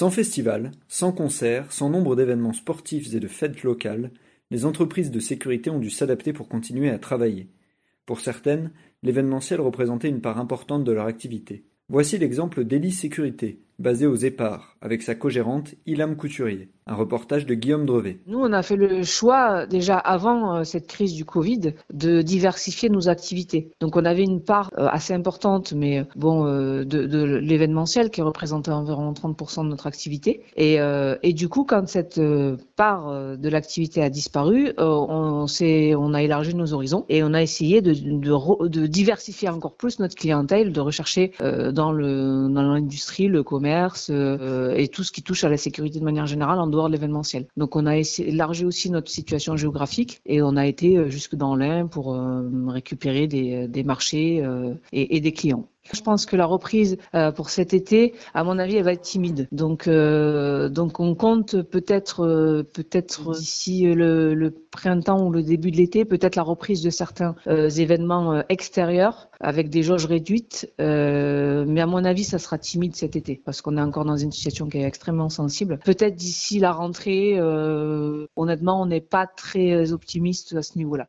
Sans festival, sans concert, sans nombre d'événements sportifs et de fêtes locales, les entreprises de sécurité ont dû s'adapter pour continuer à travailler. Pour certaines, l'événementiel représentait une part importante de leur activité. Voici l'exemple d'Elie Sécurité, basée aux Épars, avec sa co-gérante Ilham Couturier. Un reportage de Guillaume Drevet. Nous, on a fait le choix, déjà avant euh, cette crise du Covid, de diversifier nos activités. Donc, on avait une part euh, assez importante, mais euh, bon, de, l'événementiel qui représentait environ 30% de notre activité. Et, du coup, quand cette part de l'activité a disparu, on, a élargi nos horizons et on a essayé de, diversifier encore plus notre clientèle, de rechercher dans l'industrie, le commerce et tout ce qui touche à la sécurité de manière générale en dehors de l'événementiel. Donc on a élargi aussi notre situation géographique et on a été euh, jusque dans l'Ain pour euh, récupérer des, marchés euh, et des clients. Je pense que la reprise euh, pour cet été, à mon avis, elle va être timide. Donc, euh, donc on compte peut-être, euh, peut-être d'ici le, le, printemps ou le début de l'été, peut-être la reprise de certains événements extérieurs avec des jauges réduites. mais à mon avis, ça sera timide cet été parce qu'on est encore dans une situation qui est extrêmement sensible. Peut-être d'ici la rentrée, honnêtement, on n'est pas très optimiste à ce niveau-là.